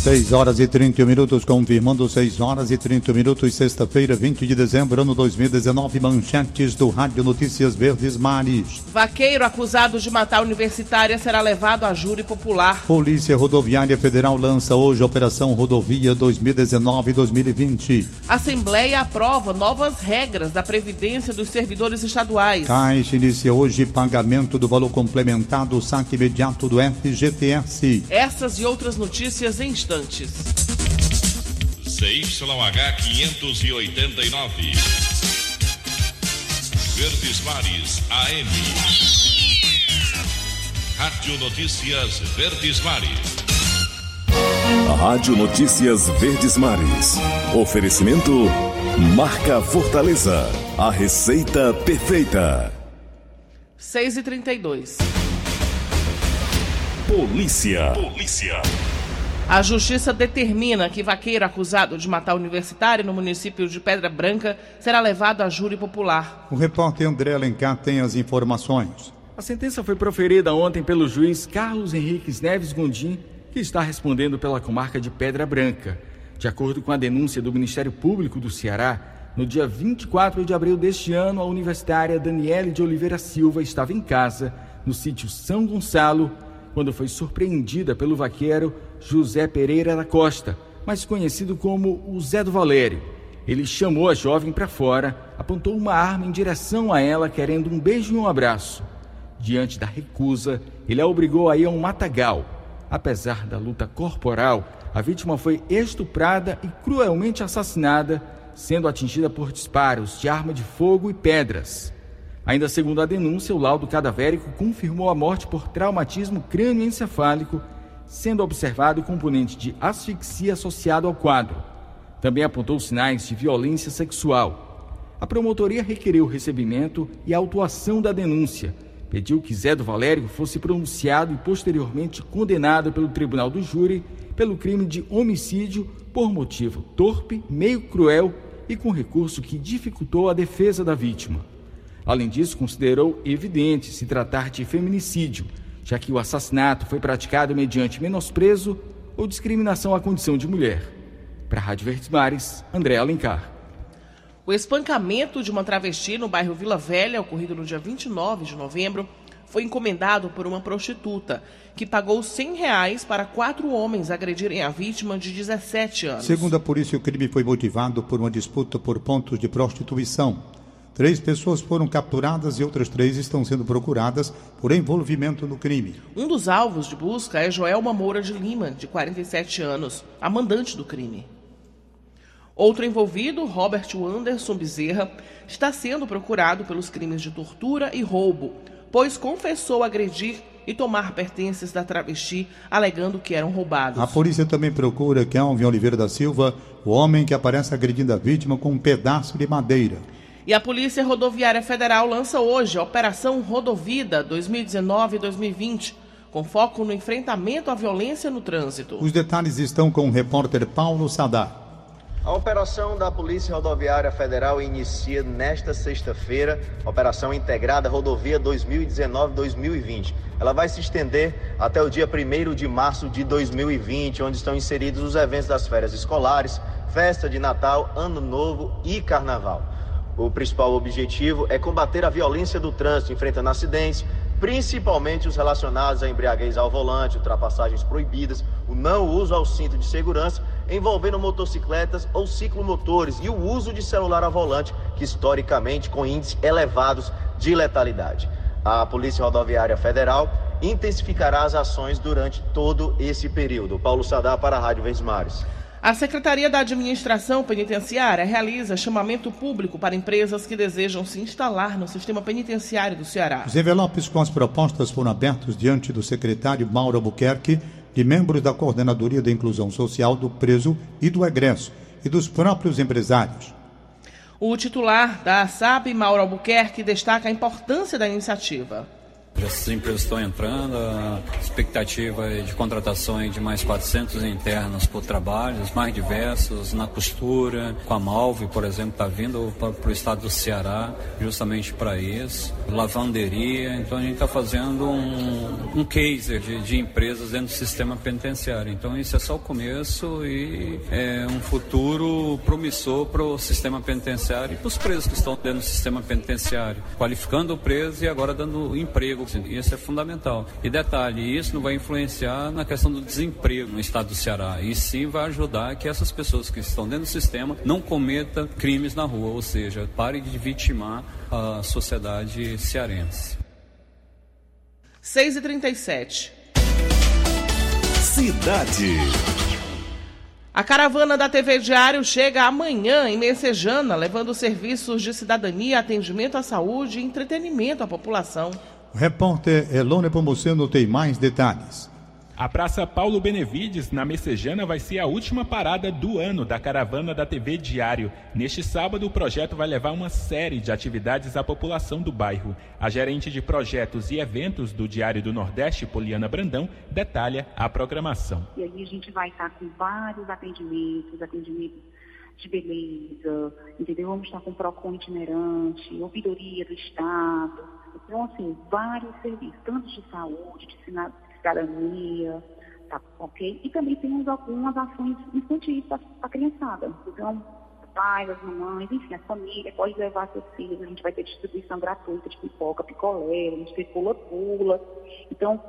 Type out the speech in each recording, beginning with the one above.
6 horas e 31 minutos, confirmando 6 horas e 30 minutos, sexta-feira, 20 de dezembro, ano 2019, manchetes do Rádio Notícias Verdes Mares. Vaqueiro acusado de matar universitária será levado a júri popular. Polícia Rodoviária Federal lança hoje a Operação Rodovia 2019-2020. Assembleia aprova novas regras da Previdência dos servidores estaduais. Caixa inicia hoje pagamento do valor complementar do saque imediato do FGTS. Essas e outras notícias em instantes. CYH 589. Verdes Mares AM. Rádio Notícias Verdes Mares. Rádio Notícias Verdes Mares. Oferecimento Marca Fortaleza. A receita perfeita. 6 e 32 Polícia. Polícia. A justiça determina que vaqueiro acusado de matar universitário no município de Pedra Branca será levado a júri popular. O repórter André Alencar tem as informações. A sentença foi proferida ontem pelo juiz Carlos Henriques Neves Gondim, que está respondendo pela comarca de Pedra Branca. De acordo com a denúncia do Ministério Público do Ceará, no dia 24 de abril deste ano, a universitária Daniele de Oliveira Silva estava em casa, no sítio São Gonçalo, quando foi surpreendida pelo vaqueiro José Pereira da Costa, mais conhecido como o Zé do Valério. Ele chamou a jovem para fora, apontou uma arma em direção a ela, querendo um beijo e um abraço. Diante da recusa, ele a obrigou a ir a um matagal. Apesar da luta corporal, a vítima foi estuprada e cruelmente assassinada, sendo atingida por disparos de arma de fogo e pedras. Ainda segundo a denúncia, o laudo cadavérico confirmou a morte por traumatismo crânioencefálico, sendo observado o componente de asfixia associado ao quadro. Também apontou sinais de violência sexual. A promotoria requeriu o recebimento e autuação da denúncia. Pediu que Zé do Valério fosse pronunciado e posteriormente condenado pelo tribunal do júri pelo crime de homicídio por motivo torpe, meio cruel e com recurso que dificultou a defesa da vítima. Além disso, considerou evidente se tratar de feminicídio, já que o assassinato foi praticado mediante menosprezo ou discriminação à condição de mulher. Para a Rádio Verdes Mares, André Alencar. O espancamento de uma travesti no bairro Vila Velha, ocorrido no dia 29 de novembro, foi encomendado por uma prostituta, que pagou 100 reais para quatro homens agredirem a vítima de 17 anos. Segundo a polícia, o crime foi motivado por uma disputa por pontos de prostituição. Três pessoas foram capturadas e outras três estão sendo procuradas por envolvimento no crime. Um dos alvos de busca é Joelma Moura de Lima, de 47 anos, a mandante do crime. Outro envolvido, Robert Anderson Bezerra, está sendo procurado pelos crimes de tortura e roubo, pois confessou agredir e tomar pertences da travesti, alegando que eram roubados. A polícia também procura Kelvin Oliveira da Silva, o homem que aparece agredindo a vítima com um pedaço de madeira. E a Polícia Rodoviária Federal lança hoje a Operação Rodovida 2019-2020, com foco no enfrentamento à violência no trânsito. Os detalhes estão com o repórter Paulo Sadar. A operação da Polícia Rodoviária Federal inicia nesta sexta-feira, Operação Integrada Rodovia 2019-2020. Ela vai se estender até o dia 1 de março de 2020, onde estão inseridos os eventos das férias escolares, festa de Natal, Ano Novo e Carnaval. O principal objetivo é combater a violência do trânsito, enfrentando acidentes, principalmente os relacionados à embriaguez ao volante, ultrapassagens proibidas, o não uso ao cinto de segurança, envolvendo motocicletas ou ciclomotores e o uso de celular ao volante, que historicamente com índices elevados de letalidade. A Polícia Rodoviária Federal intensificará as ações durante todo esse período. Paulo Sadar para a Rádio Vesmares. A Secretaria da Administração Penitenciária realiza chamamento público para empresas que desejam se instalar no sistema penitenciário do Ceará. Os envelopes com as propostas foram abertos diante do secretário Mauro Albuquerque, de membros da Coordenadoria da Inclusão Social do Preso e do Egresso e dos próprios empresários. O titular da SAP, Mauro Albuquerque, destaca a importância da iniciativa. Essas empresas estão entrando, a expectativa é de contratação de mais 400 internos por trabalhos mais diversos, na costura, com a Malve, por exemplo, está vindo para o estado do Ceará justamente para isso, lavanderia, então a gente está fazendo um, um case de, de empresas dentro do sistema penitenciário. Então isso é só o começo e é um futuro promissor para o sistema penitenciário e para os presos que estão dentro do sistema penitenciário, qualificando o preso e agora dando emprego. Isso é fundamental. E detalhe, isso não vai influenciar na questão do desemprego no estado do Ceará, e sim vai ajudar que essas pessoas que estão dentro do sistema não cometam crimes na rua, ou seja, parem de vitimar a sociedade cearense. 6 e 37 Cidade. A caravana da TV Diário chega amanhã em Messejana, levando serviços de cidadania, atendimento à saúde e entretenimento à população. O repórter Elone Pomuceno tem mais detalhes. A Praça Paulo Benevides, na Messejana, vai ser a última parada do ano da caravana da TV Diário. Neste sábado, o projeto vai levar uma série de atividades à população do bairro. A gerente de projetos e eventos do Diário do Nordeste, Poliana Brandão, detalha a programação. E aí a gente vai estar com vários atendimentos, atendimentos de beleza, entendeu? Vamos estar com PROCON itinerante, ouvidoria do Estado. Então, assim, vários serviços, tanto de saúde, de cidadania, tá ok? E também temos algumas ações infantis para a criançada. Então, pais, as mamães, enfim, as famílias, pode levar seus filhos, a gente vai ter distribuição gratuita de pipoca, picolé, a gente tem pula-pula. Então,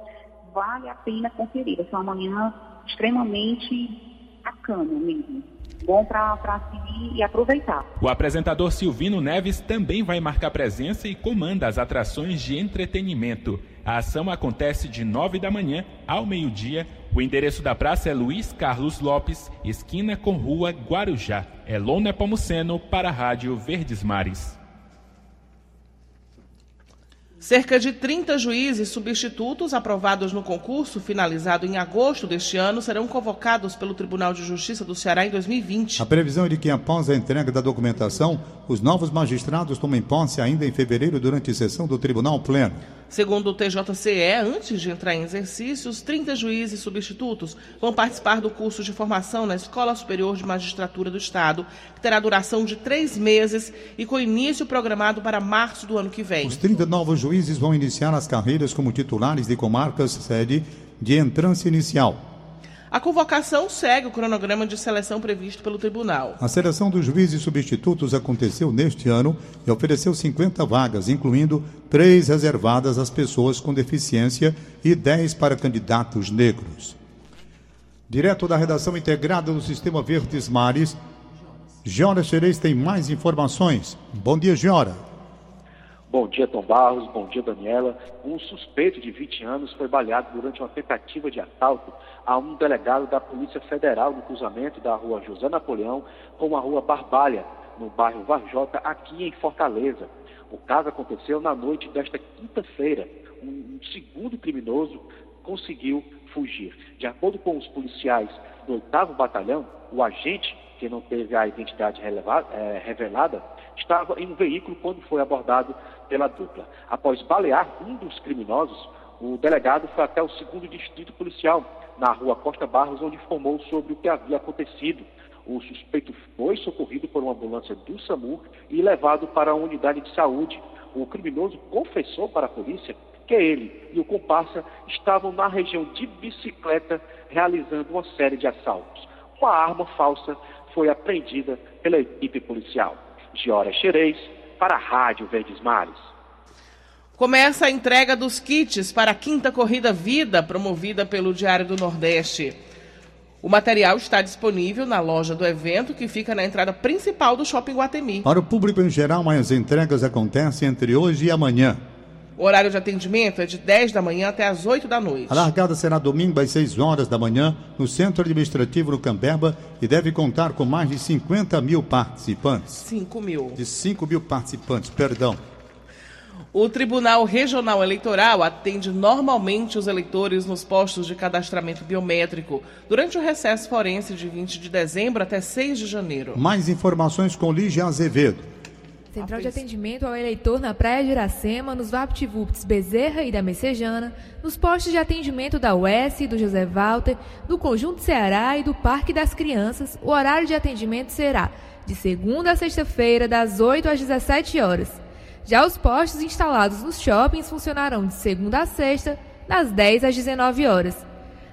vale a pena conferir. Vai ser uma manhã extremamente bacana mesmo bom para seguir e aproveitar. O apresentador Silvino Neves também vai marcar presença e comanda as atrações de entretenimento. A ação acontece de 9 da manhã ao meio-dia. O endereço da praça é Luiz Carlos Lopes, esquina com rua Guarujá. É Lona Pomuceno para a Rádio Verdes Mares. Cerca de 30 juízes substitutos aprovados no concurso, finalizado em agosto deste ano, serão convocados pelo Tribunal de Justiça do Ceará em 2020. A previsão é de que, após a entrega da documentação, os novos magistrados tomem posse ainda em fevereiro durante sessão do Tribunal Pleno. Segundo o TJCE, antes de entrar em exercício, os 30 juízes substitutos vão participar do curso de formação na Escola Superior de Magistratura do Estado, que terá duração de três meses e com início programado para março do ano que vem. Os 30 novos juízes vão iniciar as carreiras como titulares de comarcas sede de entrância inicial. A convocação segue o cronograma de seleção previsto pelo tribunal. A seleção dos juízes substitutos aconteceu neste ano e ofereceu 50 vagas, incluindo três reservadas às pessoas com deficiência e 10 para candidatos negros. Direto da redação integrada do Sistema Verdes Mares, Giora Xerez tem mais informações. Bom dia, Giora. Bom dia, Tom Barros. Bom dia, Daniela. Um suspeito de 20 anos foi baleado durante uma tentativa de assalto a um delegado da Polícia Federal no cruzamento da rua José Napoleão com a rua Barbalha, no bairro Varjota, aqui em Fortaleza. O caso aconteceu na noite desta quinta-feira. Um segundo criminoso conseguiu fugir. De acordo com os policiais do 8 Batalhão, o agente, que não teve a identidade é, revelada, estava em um veículo quando foi abordado pela dupla. Após balear um dos criminosos, o delegado foi até o segundo distrito policial, na rua Costa Barros, onde informou sobre o que havia acontecido. O suspeito foi socorrido por uma ambulância do SAMU e levado para a unidade de saúde. O criminoso confessou para a polícia que ele e o comparsa estavam na região de bicicleta realizando uma série de assaltos. Uma arma falsa foi apreendida pela equipe policial. Giora Xerez, para a Rádio Verdes Mares. Começa a entrega dos kits para a quinta corrida Vida, promovida pelo Diário do Nordeste. O material está disponível na loja do evento, que fica na entrada principal do Shopping Guatemi. Para o público em geral, as entregas acontecem entre hoje e amanhã. O horário de atendimento é de 10 da manhã até as 8 da noite. A largada será domingo às 6 horas da manhã no Centro Administrativo no Cambeba e deve contar com mais de 50 mil participantes. 5 mil. De 5 mil participantes, perdão. O Tribunal Regional Eleitoral atende normalmente os eleitores nos postos de cadastramento biométrico durante o recesso forense de 20 de dezembro até 6 de janeiro. Mais informações com Lígia Azevedo. Central de atendimento ao eleitor na Praia de Iracema, nos VaptVupts Bezerra e da Messejana, nos postos de atendimento da UES, do José Walter, do Conjunto Ceará e do Parque das Crianças, o horário de atendimento será de segunda a sexta-feira, das 8 às 17 horas. Já os postos instalados nos shoppings funcionarão de segunda a sexta, das 10 às 19 horas.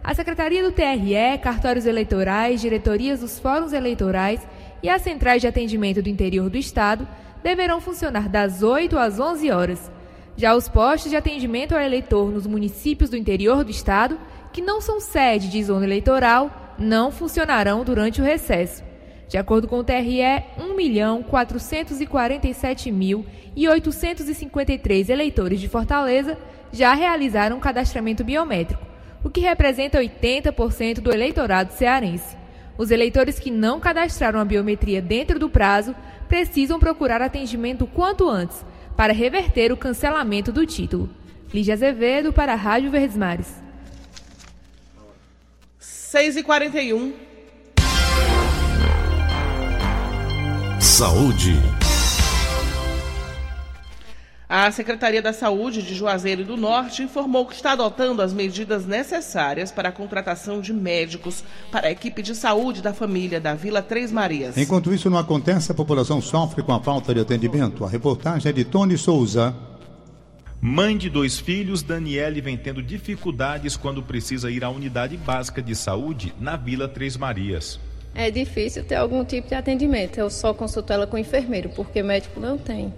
A Secretaria do TRE, cartórios eleitorais, diretorias dos fóruns eleitorais e as centrais de atendimento do interior do Estado deverão funcionar das 8 às 11 horas. Já os postos de atendimento ao eleitor nos municípios do interior do estado, que não são sede de zona eleitoral, não funcionarão durante o recesso. De acordo com o TRE, 1.447.853 eleitores de Fortaleza já realizaram cadastramento biométrico, o que representa 80% do eleitorado cearense. Os eleitores que não cadastraram a biometria dentro do prazo precisam procurar atendimento quanto antes para reverter o cancelamento do título. Lígia Azevedo para a Rádio Verdes Mares. 6 e 41 Saúde. A Secretaria da Saúde de Juazeiro do Norte informou que está adotando as medidas necessárias para a contratação de médicos para a equipe de saúde da família da Vila Três Marias. Enquanto isso não acontece, a população sofre com a falta de atendimento. A reportagem é de Tony Souza. Mãe de dois filhos, Daniele vem tendo dificuldades quando precisa ir à unidade básica de saúde na Vila Três Marias. É difícil ter algum tipo de atendimento. Eu só consulto ela com enfermeiro, porque médico não tem.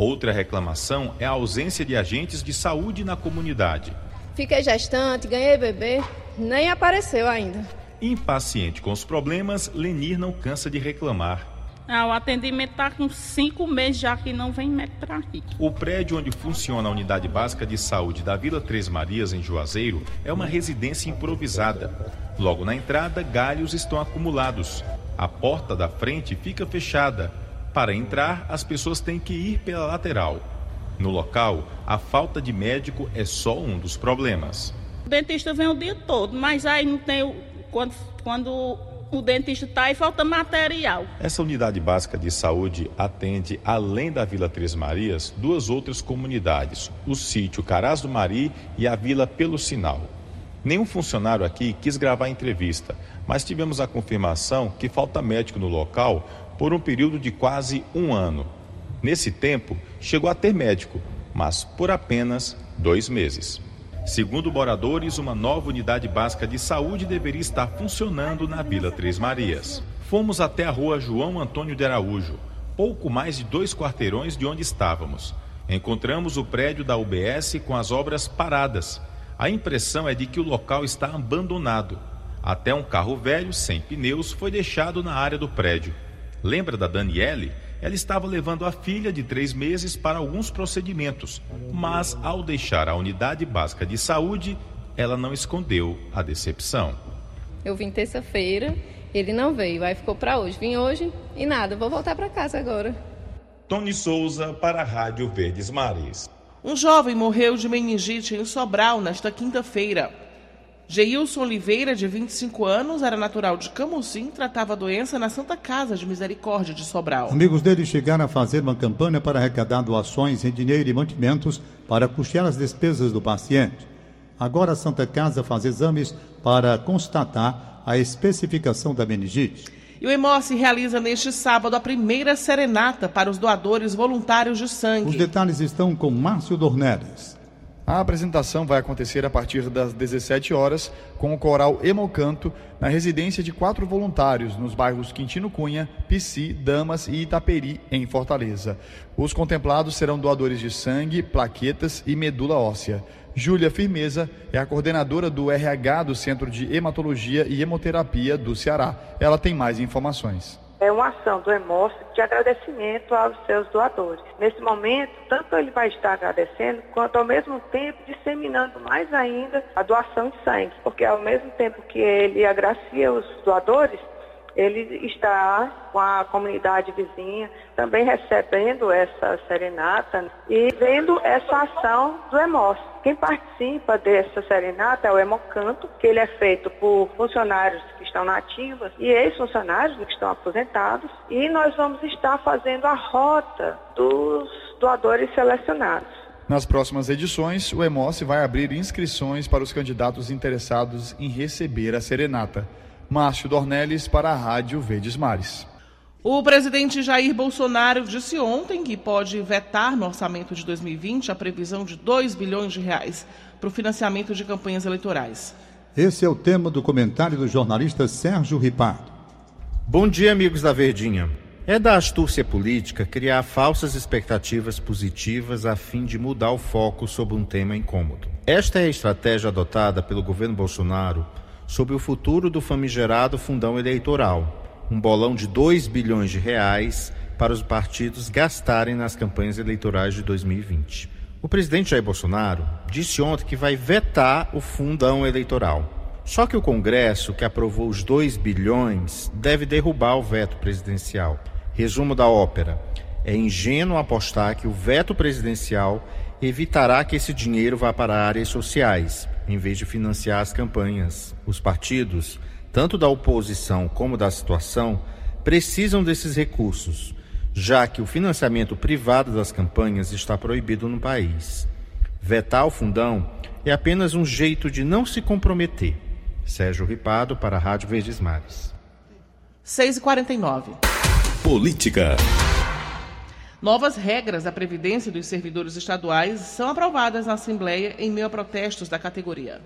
Outra reclamação é a ausência de agentes de saúde na comunidade. Fiquei gestante, ganhei bebê, nem apareceu ainda. Impaciente com os problemas, Lenir não cansa de reclamar. Ah, o atendimento está com cinco meses já que não vem médico para aqui. O prédio onde funciona a unidade básica de saúde da Vila Três Marias, em Juazeiro, é uma residência improvisada. Logo na entrada, galhos estão acumulados. A porta da frente fica fechada para entrar, as pessoas têm que ir pela lateral. No local, a falta de médico é só um dos problemas. O dentista vem o dia todo, mas aí não tem quando, quando o dentista está aí falta material. Essa unidade básica de saúde atende, além da Vila Três Marias, duas outras comunidades: o sítio Caraz do Mari e a Vila Pelo Sinal. Nenhum funcionário aqui quis gravar a entrevista, mas tivemos a confirmação que falta médico no local por um período de quase um ano. Nesse tempo, chegou a ter médico, mas por apenas dois meses. Segundo moradores, uma nova unidade básica de saúde deveria estar funcionando na Vila Três Marias. Fomos até a rua João Antônio de Araújo, pouco mais de dois quarteirões de onde estávamos. Encontramos o prédio da UBS com as obras paradas. A impressão é de que o local está abandonado. Até um carro velho, sem pneus, foi deixado na área do prédio. Lembra da Daniele? Ela estava levando a filha de três meses para alguns procedimentos, mas ao deixar a unidade básica de saúde, ela não escondeu a decepção. Eu vim terça-feira, ele não veio, aí ficou para hoje. Vim hoje e nada, vou voltar para casa agora. Tony Souza para a Rádio Verdes Mares. Um jovem morreu de meningite em Sobral nesta quinta-feira. Geilson Oliveira, de 25 anos, era natural de Camusim, tratava a doença na Santa Casa de Misericórdia de Sobral. Amigos dele chegaram a fazer uma campanha para arrecadar doações em dinheiro e mantimentos para custear as despesas do paciente. Agora a Santa Casa faz exames para constatar a especificação da meningite. E o Emoce realiza neste sábado a primeira serenata para os doadores voluntários de sangue. Os detalhes estão com Márcio Dornelles. A apresentação vai acontecer a partir das 17 horas com o coral Hemocanto na residência de quatro voluntários nos bairros Quintino Cunha, Pici, Damas e Itaperi, em Fortaleza. Os contemplados serão doadores de sangue, plaquetas e medula óssea. Júlia Firmeza é a coordenadora do RH do Centro de Hematologia e Hemoterapia do Ceará. Ela tem mais informações é uma ação do EMOS de agradecimento aos seus doadores. Nesse momento, tanto ele vai estar agradecendo, quanto ao mesmo tempo disseminando mais ainda a doação de sangue, porque ao mesmo tempo que ele agracia os doadores, ele está com a comunidade vizinha também recebendo essa serenata e vendo essa ação do EMOS. Quem participa dessa serenata é o Hemocanto, que ele é feito por funcionários que estão nativos e ex-funcionários que estão aposentados. E nós vamos estar fazendo a rota dos doadores selecionados. Nas próximas edições, o EMOS vai abrir inscrições para os candidatos interessados em receber a serenata. Márcio Dornelles para a Rádio Verdes Mares. O presidente Jair Bolsonaro disse ontem que pode vetar no orçamento de 2020 a previsão de 2 bilhões de reais para o financiamento de campanhas eleitorais. Esse é o tema do comentário do jornalista Sérgio Ripardo. Bom dia, amigos da Verdinha. É da astúcia política criar falsas expectativas positivas a fim de mudar o foco sobre um tema incômodo. Esta é a estratégia adotada pelo governo Bolsonaro sobre o futuro do famigerado fundão eleitoral, um bolão de 2 bilhões de reais para os partidos gastarem nas campanhas eleitorais de 2020. O presidente Jair Bolsonaro disse ontem que vai vetar o fundão eleitoral. Só que o Congresso, que aprovou os 2 bilhões, deve derrubar o veto presidencial. Resumo da ópera: é ingênuo apostar que o veto presidencial evitará que esse dinheiro vá para áreas sociais, em vez de financiar as campanhas. Os partidos, tanto da oposição como da situação, precisam desses recursos, já que o financiamento privado das campanhas está proibido no país. Vetar o fundão é apenas um jeito de não se comprometer. Sérgio Ripado para a Rádio Verdes Mares. 6h49. Política. Novas regras da Previdência dos servidores estaduais são aprovadas na Assembleia em meio a protestos da categoria.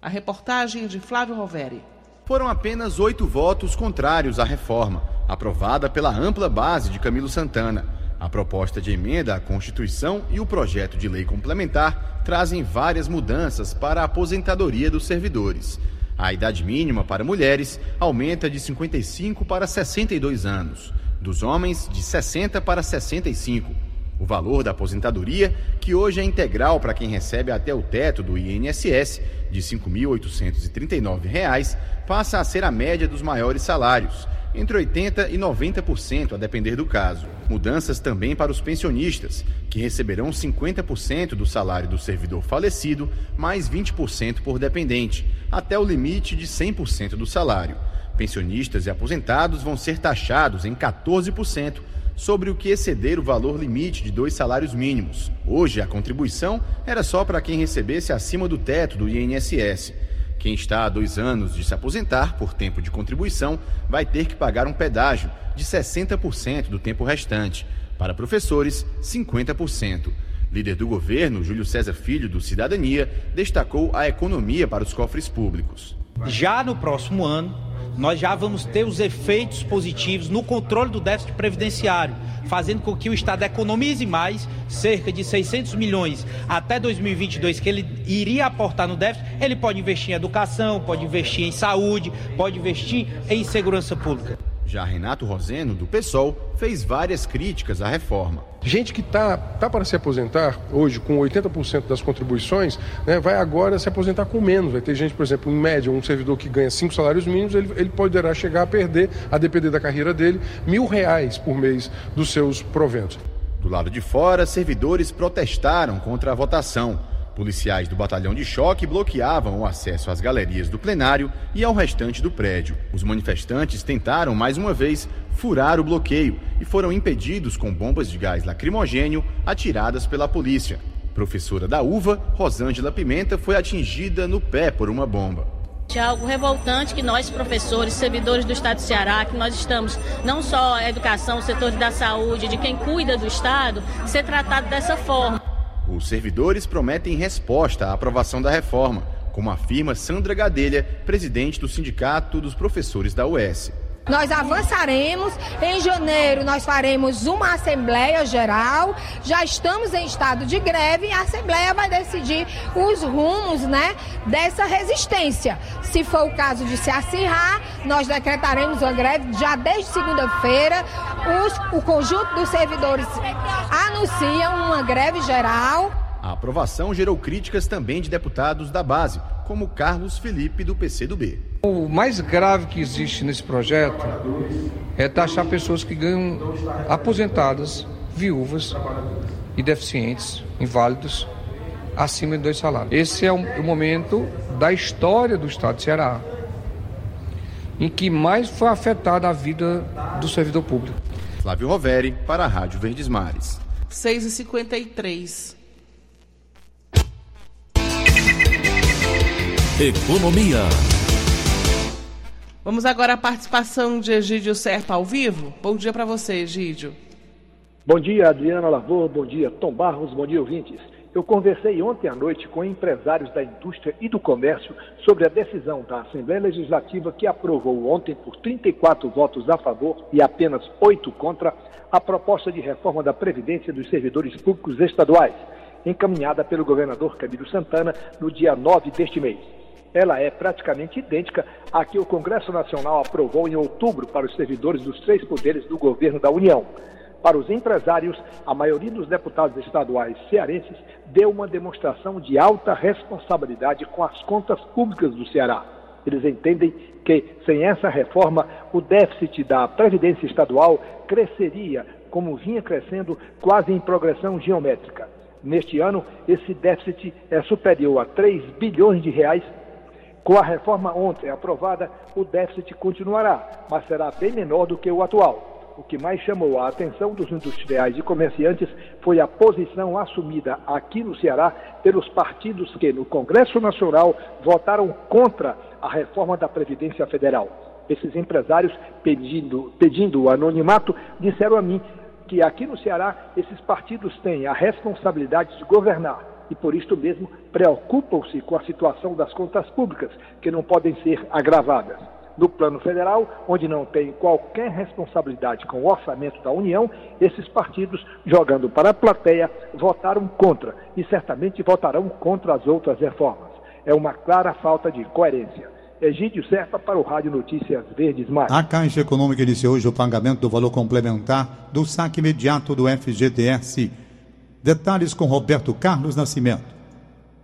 A reportagem de Flávio Roveri. Foram apenas oito votos contrários à reforma, aprovada pela ampla base de Camilo Santana. A proposta de emenda à Constituição e o projeto de lei complementar trazem várias mudanças para a aposentadoria dos servidores. A idade mínima para mulheres aumenta de 55 para 62 anos dos homens de 60 para 65. O valor da aposentadoria, que hoje é integral para quem recebe até o teto do INSS, de R$ 5.839, passa a ser a média dos maiores salários, entre 80% e 90%, a depender do caso. Mudanças também para os pensionistas, que receberão 50% do salário do servidor falecido, mais 20% por dependente, até o limite de 100% do salário. Pensionistas e aposentados vão ser taxados em 14% sobre o que exceder o valor limite de dois salários mínimos. Hoje, a contribuição era só para quem recebesse acima do teto do INSS. Quem está há dois anos de se aposentar por tempo de contribuição vai ter que pagar um pedágio de 60% do tempo restante. Para professores, 50%. Líder do governo, Júlio César Filho, do Cidadania, destacou a economia para os cofres públicos. Já no próximo ano, nós já vamos ter os efeitos positivos no controle do déficit previdenciário, fazendo com que o Estado economize mais, cerca de 600 milhões até 2022, que ele iria aportar no déficit. Ele pode investir em educação, pode investir em saúde, pode investir em segurança pública. Já Renato Roseno, do PSOL, fez várias críticas à reforma. Gente que está tá para se aposentar hoje com 80% das contribuições, né, vai agora se aposentar com menos. Vai ter gente, por exemplo, em média, um servidor que ganha cinco salários mínimos, ele, ele poderá chegar a perder, a depender da carreira dele, mil reais por mês dos seus proventos. Do lado de fora, servidores protestaram contra a votação. Policiais do batalhão de choque bloqueavam o acesso às galerias do plenário e ao restante do prédio. Os manifestantes tentaram, mais uma vez, furar o bloqueio e foram impedidos com bombas de gás lacrimogênio atiradas pela polícia. Professora da UVA, Rosângela Pimenta, foi atingida no pé por uma bomba. É algo revoltante que nós, professores, servidores do Estado do Ceará, que nós estamos, não só a educação, o setor da saúde, de quem cuida do Estado, ser tratado dessa forma. Os servidores prometem resposta à aprovação da reforma, como afirma Sandra Gadelha, presidente do Sindicato dos Professores da UES. Nós avançaremos. Em janeiro, nós faremos uma Assembleia Geral. Já estamos em estado de greve e a Assembleia vai decidir os rumos né, dessa resistência. Se for o caso de se acirrar, nós decretaremos uma greve já desde segunda-feira. O conjunto dos servidores anunciam uma greve geral. A aprovação gerou críticas também de deputados da base, como Carlos Felipe, do PCdoB. O mais grave que existe nesse projeto é taxar pessoas que ganham aposentadas, viúvas e deficientes, inválidos, acima de dois salários. Esse é o momento da história do Estado de Ceará em que mais foi afetada a vida do servidor público. Flávio Roveri, para a Rádio Verdes Mares. 6h53. Economia. Vamos agora à participação de Egídio Serpa ao vivo. Bom dia para você, Egídio. Bom dia, Adriana Lavor. Bom dia, Tom Barros. Bom dia, ouvintes. Eu conversei ontem à noite com empresários da indústria e do comércio sobre a decisão da Assembleia Legislativa que aprovou ontem, por 34 votos a favor e apenas 8 contra, a proposta de reforma da Previdência dos servidores públicos estaduais, encaminhada pelo governador Camilo Santana no dia 9 deste mês. Ela é praticamente idêntica à que o Congresso Nacional aprovou em outubro para os servidores dos três poderes do governo da União. Para os empresários, a maioria dos deputados estaduais cearenses deu uma demonstração de alta responsabilidade com as contas públicas do Ceará. Eles entendem que, sem essa reforma, o déficit da Previdência Estadual cresceria, como vinha crescendo, quase em progressão geométrica. Neste ano, esse déficit é superior a 3 bilhões de reais. Com a reforma ontem aprovada, o déficit continuará, mas será bem menor do que o atual. O que mais chamou a atenção dos industriais e comerciantes foi a posição assumida aqui no Ceará pelos partidos que, no Congresso Nacional, votaram contra a reforma da Previdência Federal. Esses empresários, pedindo, pedindo o anonimato, disseram a mim que aqui no Ceará esses partidos têm a responsabilidade de governar e, por isto mesmo, preocupam-se com a situação das contas públicas, que não podem ser agravadas no plano federal, onde não tem qualquer responsabilidade com o orçamento da União, esses partidos, jogando para a plateia, votaram contra e certamente votarão contra as outras reformas. É uma clara falta de coerência. Egídio Serpa para o Rádio Notícias Verdes Mais. A Caixa Econômica iniciou hoje o pagamento do valor complementar do saque imediato do FGTS. Detalhes com Roberto Carlos Nascimento.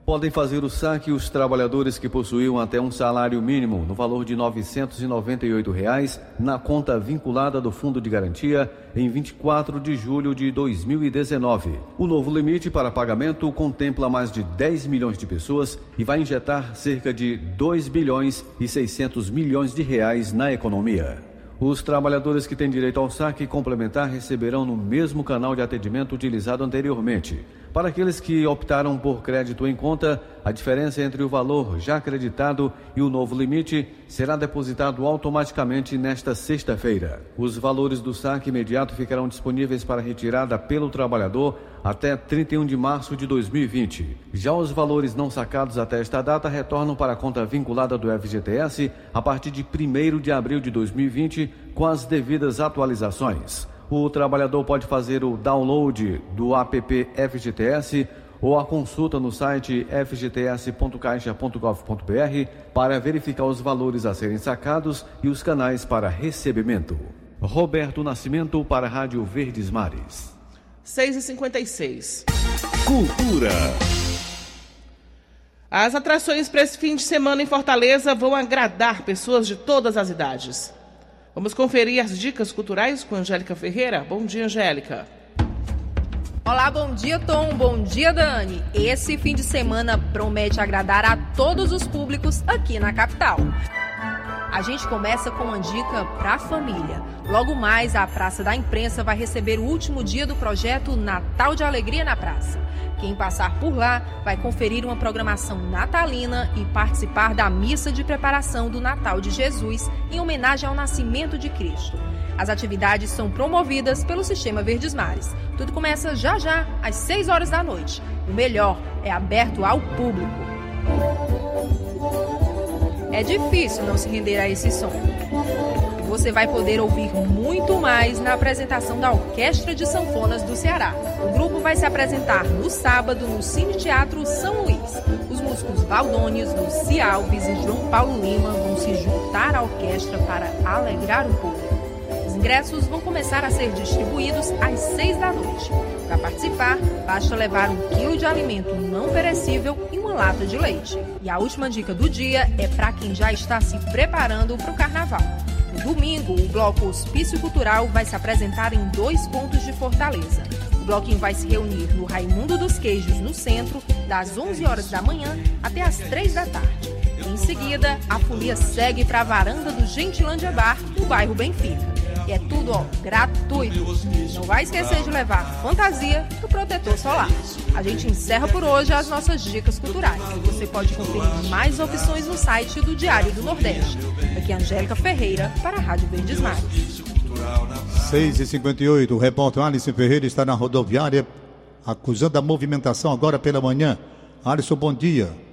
Podem fazer o saque os trabalhadores que possuíam até um salário mínimo no valor de 998 reais, na conta vinculada do Fundo de Garantia em 24 de julho de 2019. O novo limite para pagamento contempla mais de 10 milhões de pessoas e vai injetar cerca de 2 bilhões e 600 milhões de reais na economia. Os trabalhadores que têm direito ao saque complementar receberão no mesmo canal de atendimento utilizado anteriormente. Para aqueles que optaram por crédito em conta, a diferença entre o valor já acreditado e o novo limite será depositado automaticamente nesta sexta-feira. Os valores do saque imediato ficarão disponíveis para retirada pelo trabalhador até 31 de março de 2020. Já os valores não sacados até esta data retornam para a conta vinculada do FGTS a partir de 1 de abril de 2020, com as devidas atualizações o trabalhador pode fazer o download do app FGTS ou a consulta no site fgts.caixa.gov.br para verificar os valores a serem sacados e os canais para recebimento. Roberto Nascimento para a Rádio Verdes Mares. 6h56. Cultura. As atrações para esse fim de semana em Fortaleza vão agradar pessoas de todas as idades. Vamos conferir as dicas culturais com Angélica Ferreira. Bom dia, Angélica. Olá, bom dia, Tom. Bom dia, Dani. Esse fim de semana promete agradar a todos os públicos aqui na capital. A gente começa com uma dica para a família. Logo mais, a Praça da Imprensa vai receber o último dia do projeto Natal de Alegria na Praça. Quem passar por lá vai conferir uma programação natalina e participar da missa de preparação do Natal de Jesus em homenagem ao nascimento de Cristo. As atividades são promovidas pelo Sistema Verdes Mares. Tudo começa já já, às 6 horas da noite. O melhor é aberto ao público. É difícil não se render a esse som você vai poder ouvir muito mais na apresentação da Orquestra de Sanfonas do Ceará. O grupo vai se apresentar no sábado no Cine Teatro São Luís. Os músicos Valdônios, Luci Alves e João Paulo Lima vão se juntar à orquestra para alegrar o público. Os ingressos vão começar a ser distribuídos às 6 da noite. Para participar, basta levar um quilo de alimento não perecível e uma lata de leite. E a última dica do dia é para quem já está se preparando para o carnaval. No domingo, o bloco Hospício Cultural vai se apresentar em dois pontos de Fortaleza. O bloquinho vai se reunir no Raimundo dos Queijos, no centro, das 11 horas da manhã até as 3 da tarde. Em seguida, a folia segue para a varanda do Gentilândia Bar, no bairro Benfica. E é tudo ó, gratuito. Não vai esquecer de levar fantasia e o protetor solar. A gente encerra por hoje as nossas dicas culturais. Você pode conferir mais opções no site do Diário do Nordeste. Aqui é Angélica Ferreira para a Rádio Verdes Mares. 6 e 58 o repórter Alisson Ferreira está na rodoviária acusando a movimentação agora pela manhã. Alisson, bom dia.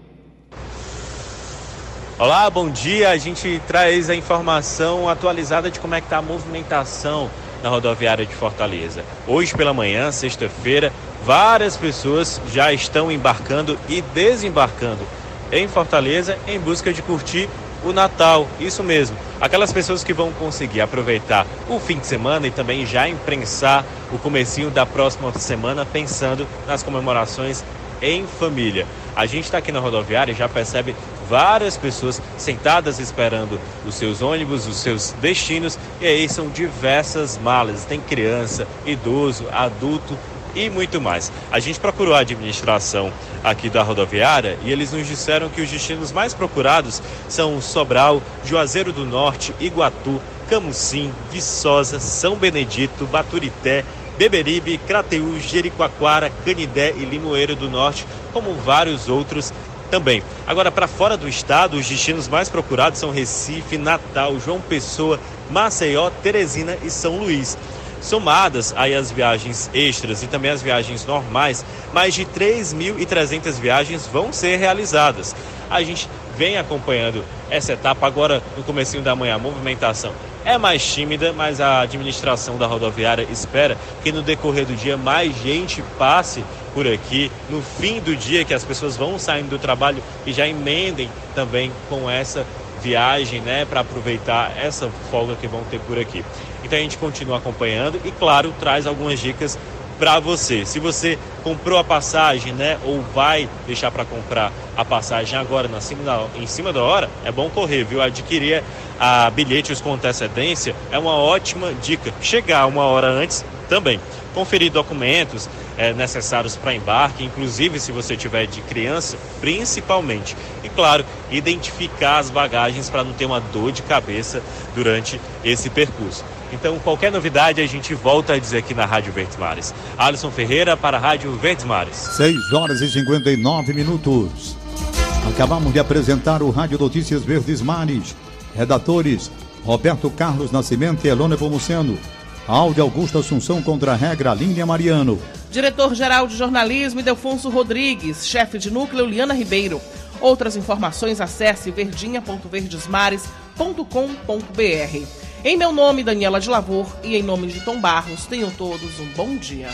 Olá, bom dia. A gente traz a informação atualizada de como é que está a movimentação na rodoviária de Fortaleza. Hoje pela manhã, sexta-feira, várias pessoas já estão embarcando e desembarcando em Fortaleza em busca de curtir o Natal. Isso mesmo. Aquelas pessoas que vão conseguir aproveitar o fim de semana e também já imprensar o comecinho da próxima semana pensando nas comemorações em família. A gente está aqui na rodoviária e já percebe várias pessoas sentadas esperando os seus ônibus, os seus destinos, e aí são diversas malas. Tem criança, idoso, adulto e muito mais. A gente procurou a administração aqui da rodoviária e eles nos disseram que os destinos mais procurados são Sobral, Juazeiro do Norte, Iguatu, Camucim, Viçosa, São Benedito, Baturité, Beberibe, Crateús, Jericoacoara, Canidé e Limoeiro do Norte, como vários outros também. Agora, para fora do estado, os destinos mais procurados são Recife, Natal, João Pessoa, Maceió, Teresina e São Luís. Somadas aí as viagens extras e também as viagens normais, mais de 3.300 viagens vão ser realizadas. A gente vem acompanhando essa etapa agora no comecinho da manhã, a movimentação é mais tímida, mas a administração da rodoviária espera que no decorrer do dia mais gente passe por aqui, no fim do dia que as pessoas vão saindo do trabalho e já emendem também com essa viagem, né, para aproveitar essa folga que vão ter por aqui. Então a gente continua acompanhando e, claro, traz algumas dicas para você. Se você comprou a passagem, né, ou vai deixar para comprar a passagem agora na cima em cima da hora, é bom correr, viu? Adquirir a bilhetes com antecedência é uma ótima dica. Chegar uma hora antes também. Conferir documentos é, necessários para embarque, inclusive se você tiver de criança, principalmente. E claro, identificar as bagagens para não ter uma dor de cabeça durante esse percurso. Então, qualquer novidade a gente volta a dizer aqui na Rádio Verdes Mares. Alisson Ferreira para a Rádio Verdes Mares. 6 horas e 59 minutos. Acabamos de apresentar o Rádio Notícias Verdes Mares. Redatores: Roberto Carlos Nascimento e Elone Pomuceno. Áudio Augusto Assunção contra a regra Línia Mariano. Diretor-geral de jornalismo Idelfonso Rodrigues, chefe de núcleo Liana Ribeiro. Outras informações acesse verdinha.verdesmares.com.br. Em meu nome, Daniela de Lavor, e em nome de Tom Barros, tenham todos um bom dia.